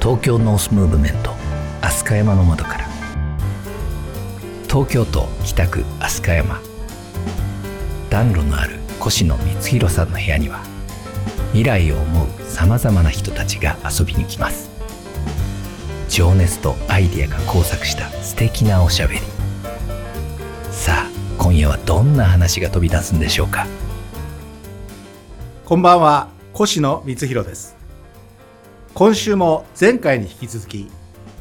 東京ノースムーブメント飛鳥山の窓から。東京都北区飛鳥山。暖炉のある越野光弘さんの部屋には未来を思うさまざまな人たちが遊びに来ます。情熱とアイデアが交錯した素敵なおしゃべり。さあ今夜はどんな話が飛び出すんでしょうか。こんばんは越野光弘です。今週も前回に引き続き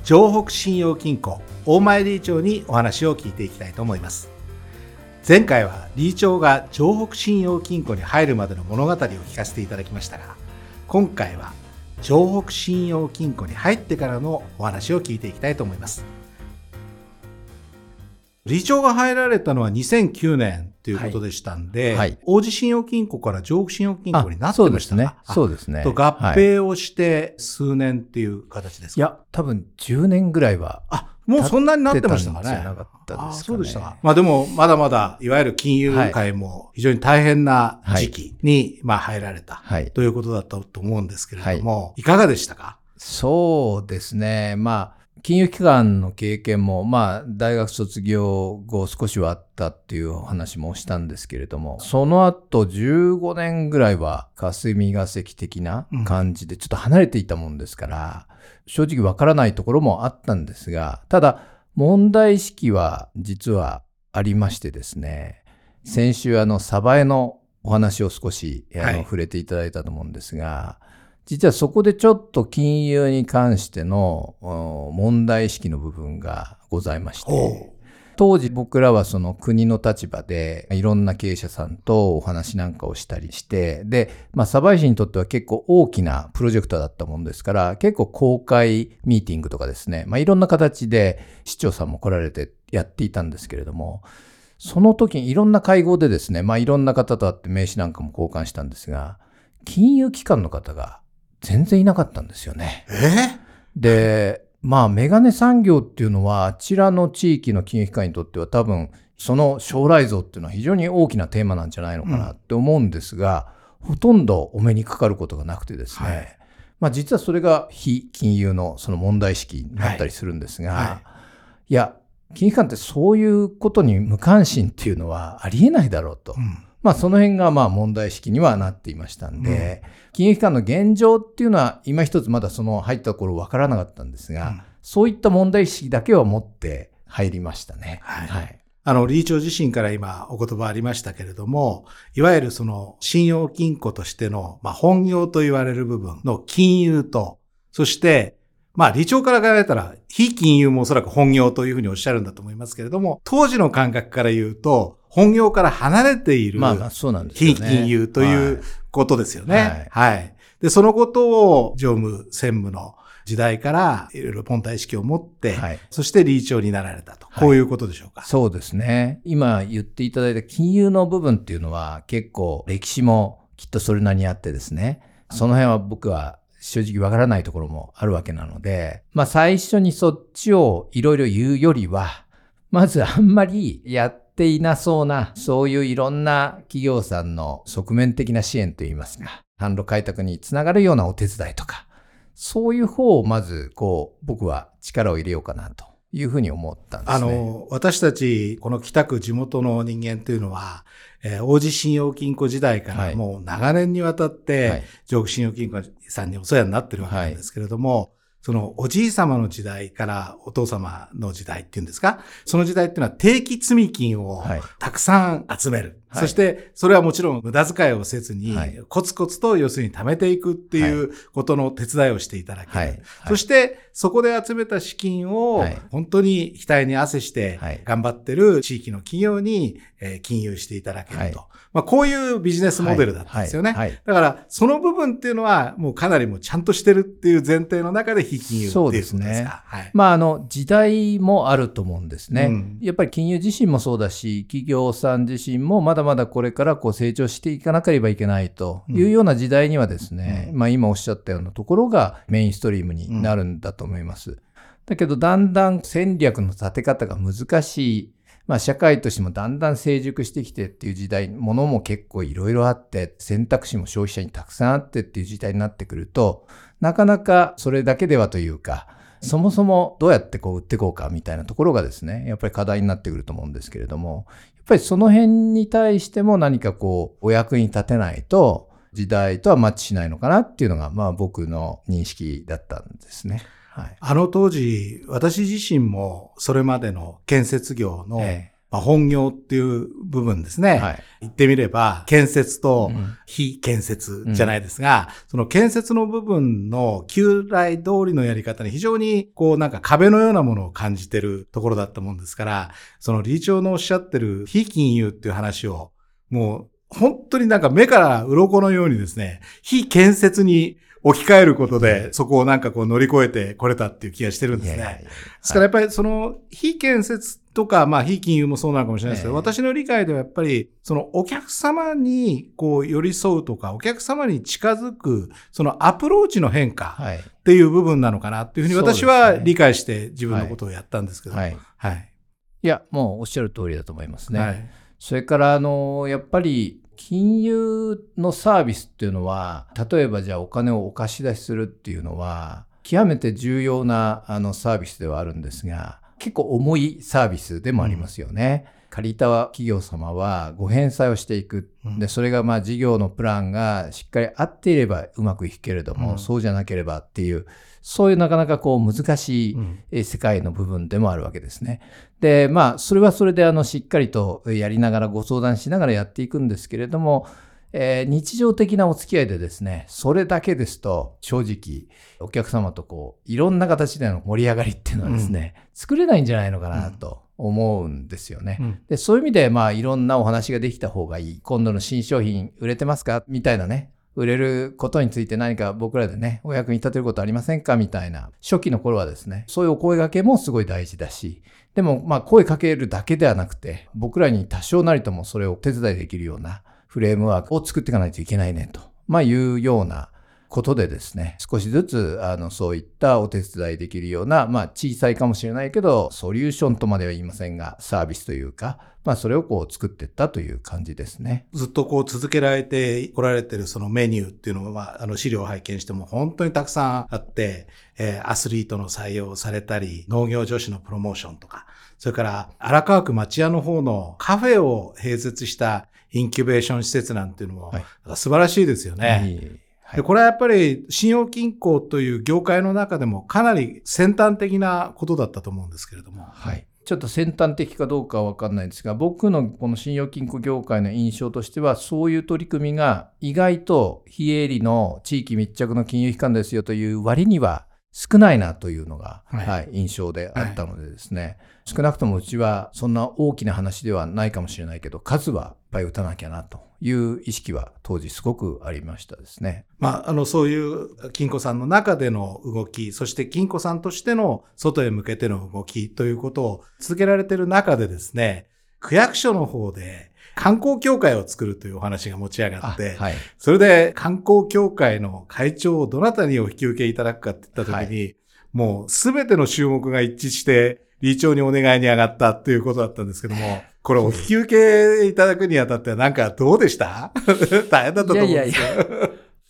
城北信用金庫大前理事長にお話を聞いていきたいと思います。前回は理事長が城北信用金庫に入るまでの物語を聞かせていただきましたが今回は城北信用金庫に入ってからのお話を聞いていきたいと思います。理事長が入られたのは2009年ということでしたんで、はいはい、王子信用金庫から上北信用金庫になってましたね。そうですね。と合併をして数年っていう形ですか、はい、いや、多分10年ぐらいは。あ、もうそんなになってましたかね。なかったですか、ね、そうでしたか。まあでも、まだまだ、いわゆる金融界も非常に大変な時期に、まあ入られた、ということだったと思うんですけれども、いかがでしたか？そうですね。まあ、金融機関の経験も、まあ、大学卒業後少しはあったっていう話もしたんですけれども、その後15年ぐらいは霞が関的な感じでちょっと離れていたもんですから、うん、正直わからないところもあったんですが、ただ、問題意識は実はありましてですね、先週あの、サバエのお話を少し、あの、はい、触れていただいたと思うんですが、実はそこでちょっと金融に関しての問題意識の部分がございまして、当時僕らはその国の立場でいろんな経営者さんとお話なんかをしたりして、で、まあ、鯖江市にとっては結構大きなプロジェクトだったもんですから、結構公開ミーティングとかですね、まあ、いろんな形で市長さんも来られてやっていたんですけれども、その時にいろんな会合でですね、まあ、いろんな方と会って名刺なんかも交換したんですが、金融機関の方が全然いなかったんですよね。え？で、まあ、メガネ産業っていうのは、あちらの地域の金融機関にとっては多分、その将来像っていうのは非常に大きなテーマなんじゃないのかなって思うんですが、うん、ほとんどお目にかかることがなくてですね、はい、まあ実はそれが非金融のその問題意識になったりするんですが、はい。はい、いや、金融機関ってそういうことに無関心っていうのはありえないだろうと。うんまあその辺がまあ問題意識にはなっていましたんで、うん、金融機関の現状っていうのは今一つまだその入った頃分からなかったんですが、うん、そういった問題意識だけは持って入りましたね。はい。はい、あの、理事長自身から今お言葉ありましたけれども、いわゆるその信用金庫としての、まあ、本業と言われる部分の金融と、そしてまあ、理長から考えたら、非金融もおそらく本業というふうにおっしゃるんだと思いますけれども、当時の感覚から言うと、本業から離れている、まあ、そうなんです非金融ということですよね。はい。はい。で、そのことを常務、専務の時代からいろいろ本体意識を持って、はい、そして理事長になられたと。こういうことでしょうか、そうですね。今言っていただいた金融の部分っていうのは結構歴史もきっとそれなりにあってですね。その辺は僕は正直わからないところもあるわけなので、まあ最初にそっちをいろいろ言うよりは、まずあんまりやっていなそうな、そういういろんな企業さんの側面的な支援といいますか、販路開拓につながるようなお手伝いとか、そういう方をまず、こう、僕は力を入れようかなというふうに思ったんですね。あの、私たち、この北区地元の人間というのは、えー、王子信用金庫時代からもう長年にわたって、はい、上北信用金庫さんにお世話になってるわけなんですけれども、はいそのおじい様の時代からお父様の時代っていうんですか、その時代っていうのは定期積み金をたくさん集める。はい、そして、それはもちろん無駄遣いをせずに、コツコツと要するに貯めていくっていうことの手伝いをしていただける。そして、そこで集めた資金を本当に額に汗して頑張ってる地域の企業に金融していただけると。まあ、こういうビジネスモデルだったんですよね。だから、その部分っていうのは、もうかなりもうちゃんとしてるっていう前提の中で非金融っていうことですか？そうですね。はい、まあ、あの、時代もあると思うんですね、うん。やっぱり金融自身もそうだし、企業さん自身もまだまだこれからこう成長していかなければいけないというような時代にはですね、うん、まあ、今おっしゃったようなところがメインストリームになるんだと思います。うん、だけど、だんだん戦略の立て方が難しい。まあ社会としてもだんだん成熟してきてっていう時代、ものも結構いろいろあって、選択肢も消費者にたくさんあってっていう時代になってくると、なかなかそれだけではというか、そもそもどうやってこう売っていこうかみたいなところがですね、やっぱり課題になってくると思うんですけれども、ぱりその辺に対しても何かこうお役に立てないと時代とはマッチしないのかなっていうのが、まあ僕の認識だったんですね。はい、あの当時、私自身もそれまでの建設業の、ええまあ、本業っていう部分ですね。はい、言ってみれば、建設と非建設じゃないですが、うん、その建設の部分の旧来通りのやり方に非常にこうなんか壁のようなものを感じてるところだったもんですから、その理事長のおっしゃってる非金融っていう話を、もう本当になんか目から鱗のようにですね、非建設に置き換えることで、そこをなんかこう乗り越えてこれたっていう気がしてるんですね。ですからやっぱりその非建設とか、まあ非金融もそうなのかもしれないですけど、私の理解ではやっぱりそのお客様にこう寄り添うとか、お客様に近づく、そのアプローチの変化っていう部分なのかなっていうふうに私は理解して自分のことをやったんですけど。はい。はい。いや、もうおっしゃる通りだと思いますね。はい。それから、あの、やっぱり金融のサービスっていうのは、例えばじゃあお金をお貸し出しするっていうのは、極めて重要なあのサービスではあるんですが、結構重いサービスでもありますよね。うん、借りた企業様はご返済をしていく。で、それがまあ事業のプランがしっかり合っていればうまくいくけれども、うん、そうじゃなければっていう、そういうなかなかこう難しい世界の部分でもあるわけですね。で、まあ、それはそれであのしっかりとやりながらご相談しながらやっていくんですけれども、えー、日常的なお付き合いでですね、それだけですと正直お客様とこういろんな形での盛り上がりっていうのはですね、うん、作れないんじゃないのかなと思うんですよね。うん、でそういう意味でまあいろんなお話ができた方がいい。今度の新商品売れてますか？みたいなね、売れることについて何か僕らでね、お役に立てることありませんか？みたいな。初期の頃はですね、そういうお声掛けもすごい大事だし、でもまあ声かけるだけではなくて、僕らに多少なりともそれをお手伝いできるようなフレームワークを作っていかないといけないねと、まあいうようなことでですね、少しずつ、あの、そういったお手伝いできるような、まあ、小さいかもしれないけど、ソリューションとまでは言いませんが、サービスというか、まあ、それをこう作っていったという感じですね。ずっとこう続けられてこられてるそのメニューっていうのは、あの、資料を拝見しても本当にたくさんあって、えー、アスリートの採用されたり、農業女子のプロモーションとか、それから荒川区町屋の方のカフェを併設したインキュベーション施設なんていうのも、素晴らしいですよね。はいでこれはやっぱり信用金庫という業界の中でもかなり先端的なことだったと思うんですけれども。はい。ちょっと先端的かどうかは分かんないんですが、僕のこの信用金庫業界の印象としては、そういう取り組みが意外と非営利の地域密着の金融機関ですよという割には少ないなというのが、はい、はい、印象であったのでですね、はい、少なくともうちはそんな大きな話ではないかもしれないけど、数はいっぱい打たなきゃなという意識は当時すごくありましたですね。まあ、あの、そういう金庫さんの中での動き、そして金庫さんとしての外へ向けての動きということを続けられている中でですね、区役所の方で観光協会を作るというお話が持ち上がって、はい、それで観光協会の会長をどなたにお引き受けいただくかって言った時に、はい、もうすべての注目が一致して、理事長にお願いに上がったっていうことだったんですけども、これお引き受けいただくにあたってなんかどうでした？大変だったと思うんですよ。いやいやいや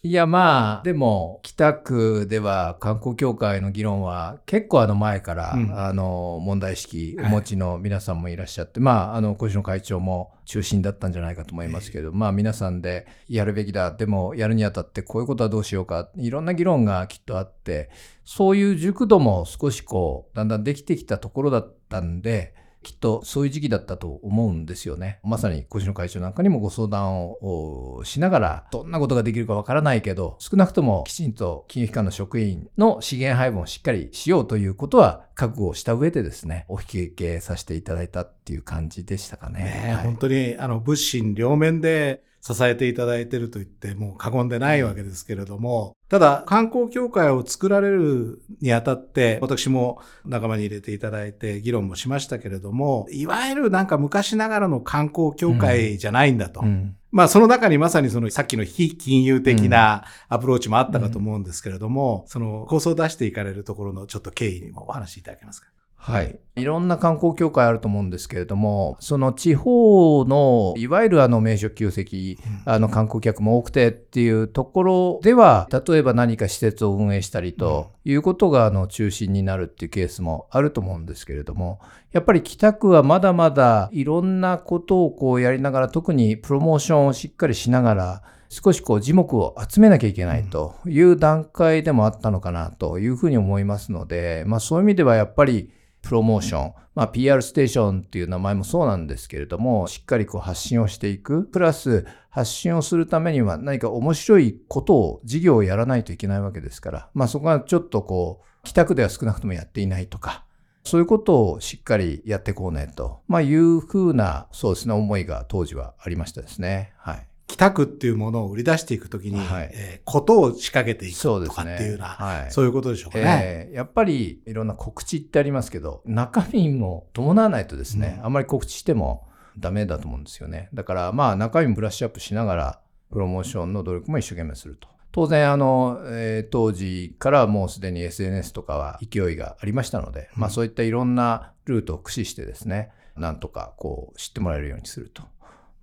いやまあ、でも、北区では観光協会の議論は結構あの前から、うん、あの問題意識お持ちの皆さんもいらっしゃって、はい、まあ、あの、小石野会長も中心だったんじゃないかと思いますけど、まあ皆さんでやるべきだ、でもやるにあたってこういうことはどうしようか、いろんな議論がきっとあって、そういう熟度も少しこう、だんだんできてきたところだったんで、きっとそういう時期だったと思うんですよね。まさに越野会長なんかにもご相談をしながら、どんなことができるかわからないけど、少なくともきちんと金融機関の職員の資源配分をしっかりしようということは覚悟をした上でですね、お引き受けさせていただいたっていう感じでしたかね。ねはい、本当に、あの、物心両面で支えていただいていると言ってもう過言でないわけですけれども、ただ観光協会を作られるにあたって私も仲間に入れていただいて議論もしましたけれども、いわゆるなんか昔ながらの観光協会じゃないんだと。うんうんまあその中にまさにそのさっきの非金融的なアプローチもあったかと思うんですけれども、うん、その構想を出していかれるところのちょっと経緯にもお話しいただけますか。はい。いろんな観光協会あると思うんですけれども、その地方の、いわゆるあの名所旧跡、あの観光客も多くてっていうところでは、例えば何か施設を運営したりということがあの中心になるっていうケースもあると思うんですけれども、やっぱり北区はまだまだいろんなことをこうやりながら、特にプロモーションをしっかりしながら、少しこう字目を集めなきゃいけないという段階でもあったのかなというふうに思いますので、まあそういう意味ではやっぱりプロモーション、まあ、PR ステーションっていう名前もそうなんですけれども、しっかりこう発信をしていく。プラス、発信をするためには何か面白いことを、事業をやらないといけないわけですから、まあそこがちょっとこう、北区では少なくともやっていないとか、そういうことをしっかりやっていこうねと、まあいうふうな、そうですね、思いが当時はありましたですね。はい。北区っていうものを売り出していくときに、はい、えー、ことを仕掛けていくとかっていうような、はい、そういうことでしょうかね、えー、やっぱりいろんな告知ってありますけど、中身も伴わないとですね、うん、あんまり告知してもダメだと思うんですよね。だからまあ中身ブラッシュアップしながら、プロモーションの努力も一生懸命すると。当然あの、えー、当時からもうすでに SNS とかは勢いがありましたので、うん、まあそういったいろんなルートを駆使してですね、なんとかこう知ってもらえるようにすると。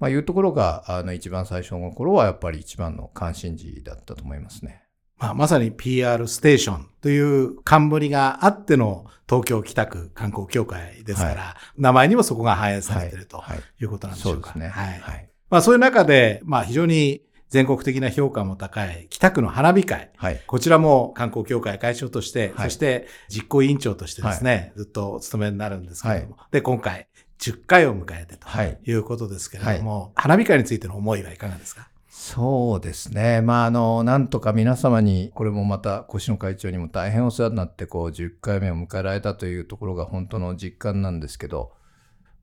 まあ、いうところが、あの、一番最初の頃はやっぱり一番の関心事だったと思いますね。まあ、まさに PR ステーションという冠があっての東京北区観光協会ですから、はい、名前にもそこが反映されているということなんでしょうか。そうですね。はい。はい、まあ、そういう中で、まあ、非常に全国的な評価も高い北区の花火会。はい、こちらも観光協会会長として、はい、そして実行委員長としてですね、はい、ずっとお勤めになるんですけれども。で、今回、10回を迎えてとい。うことですけれども、はい、花火会についての思いはいかがですか？そうですね。まあ、あの、なんとか皆様に、これもまた、越野会長にも大変お世話になって、こう、10回目を迎えられたというところが本当の実感なんですけど、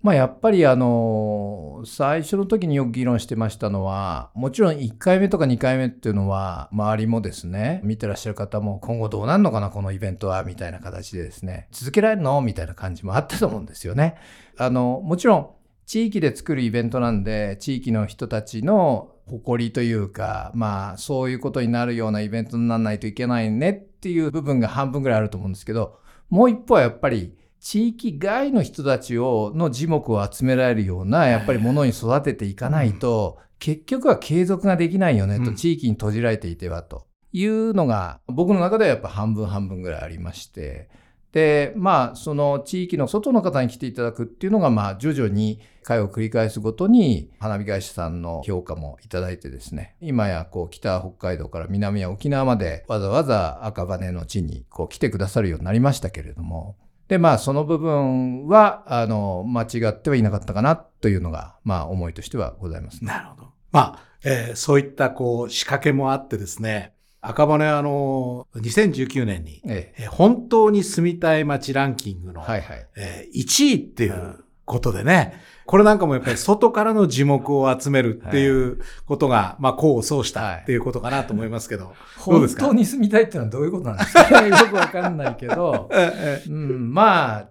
まあ、やっぱりあの、最初の時によく議論してましたのは、もちろん1回目とか2回目っていうのは、周りもですね、見てらっしゃる方も今後どうなるのかな、このイベントは、みたいな形でですね、続けられるの？みたいな感じもあったと思うんですよね。あの、もちろん、地域で作るイベントなんで、地域の人たちの誇りというか、まあ、そういうことになるようなイベントにならないといけないねっていう部分が半分ぐらいあると思うんですけど、もう一方はやっぱり、地域外の人たちをの字目を集められるようなやっぱりものに育てていかないと、結局は継続ができないよねと、地域に閉じられていてはと。いうのが僕の中ではやっぱ半分半分ぐらいありまして、で、まあ、その地域の外の方に来ていただくっていうのが、まあ、徐々に会を繰り返すごとに、花火会社さんの評価もいただいてですね、今や、こう、北北海道から南や沖縄まで、わざわざ赤羽の地に、こう、来てくださるようになりましたけれども、で、まあ、その部分は、あの、間違ってはいなかったかなというのが、まあ、思いとしてはございます、ね、なるほど。まあ、えー、そういった、こう、仕掛けもあってですね、赤羽あの、2019年に、ええ、本当に住みたい街ランキングの、はいはい。えー、1位っていうことでね、これなんかもやっぱり外からの樹木を集めるっていうことが、はい、まあ、功を奏したっていうことかなと思いますけど、はい、どうですか？本当に住みたいっていうのはどういうことなんですか？よくわかんないけど、うん、まあ、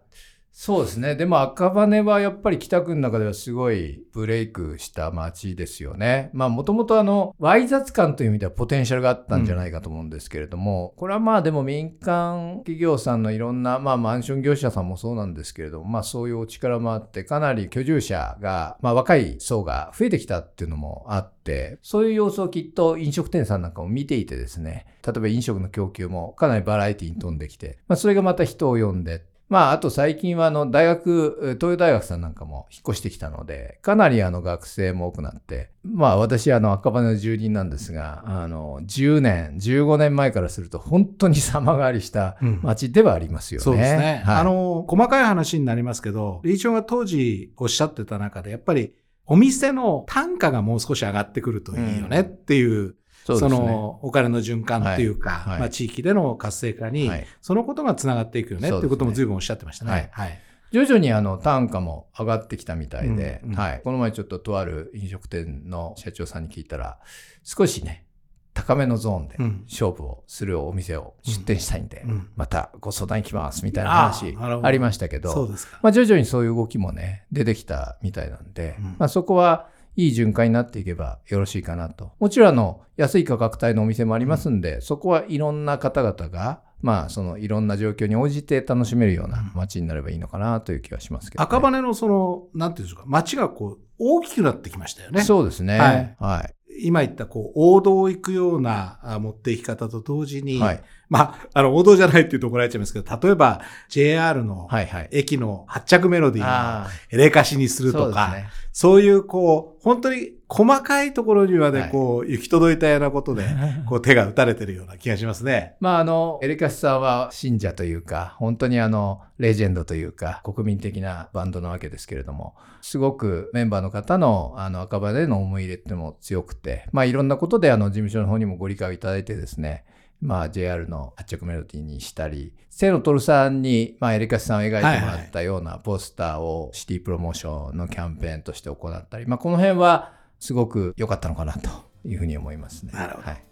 そうですね。でも赤羽はやっぱり北区の中ではすごいブレイクした街ですよね。まあもともとあの、ワイ雑感という意味ではポテンシャルがあったんじゃないかと思うんですけれども、うん、これはまあでも民間企業さんのいろんな、まあマンション業者さんもそうなんですけれども、まあそういうお力もあって、かなり居住者が、まあ若い層が増えてきたっていうのもあって、そういう様子をきっと飲食店さんなんかも見ていてですね、例えば飲食の供給もかなりバラエティに富んできて、まあそれがまた人を呼んで、まあ、あと最近はあの大学、東洋大学さんなんかも引っ越してきたので、かなりあの学生も多くなって、まあ私あの赤羽の住人なんですが、あの10年、15年前からすると本当に様変わりした街ではありますよね。うん、そうですね。はい、あの、細かい話になりますけど、理事長が当時おっしゃってた中で、やっぱりお店の単価がもう少し上がってくるといいよねっていう、うんそそのお金の循環っていうか、はい、まあ、地域での活性化に、そのことがつながっていくよねっていうことも随分おっしゃってましたね。はい、徐々にあの単価も上がってきたみたいで、はい、この前ちょっととある飲食店の社長さんに聞いたら、少しね、高めのゾーンで勝負をするお店を出店したいんで、うん、またご相談行きますみたいな話ありましたけど、まあ、徐々にそういう動きもね、出てきたみたいなんで、うん、まあ、そこはいい循環になっていけばよろしいかなと。もちろんあの、安い価格帯のお店もありますんで、そこはいろんな方々がまあ、そのいろんな状況に応じて楽しめるような街になればいいのかなという気はしますけど、ね、赤羽のその、なんていうんですか、街がこう、大きくなってきましたよね。そうですね。はい。はい、今言ったこう王道を行くような持っていき方と同時に、はい、まあ、あの王道じゃないっていうと怒られちゃいますけど、例えば JR の駅の発着メロディーをエレカシにするとか、そういうこう、本当に細かいところにまでこう、行き届いたようなことで、こう手が打たれてるような気がしますね。まああの、エレカシさんは信者というか、本当にあの、レジェンドというか、国民的なバンドなわけですけれども、すごくメンバーの方のあの赤羽での思い入れっても強くて、まあいろんなことであの事務所の方にもご理解をいただいてですね、まあ、JR の発着メロディーにしたり、清野徹さんに、まあ、エリカスさんを描いてもらったようなポスターをシティプロモーションのキャンペーンとして行ったり、まあ、この辺はすごく良かったのかなというふうに思いますね。なるほど。はい、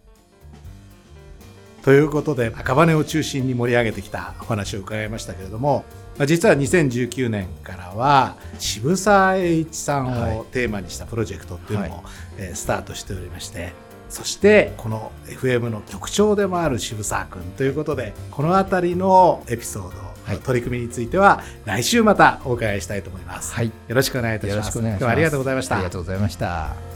ということで、赤羽を中心に盛り上げてきたお話を伺いましたけれども、まあ、実は2019年からは渋沢栄一さんをテーマにしたプロジェクトっていうのも、はい、えー、スタートしておりまして、そしてこの FM の局長でもある渋沢君ということでこの辺りのエピソード、はい、取り組みについては来週またお伺いしたいと思います。はい、よろしくお願いいたします。よろしくお願いします。今日はありがとうございました。ありがとうございました。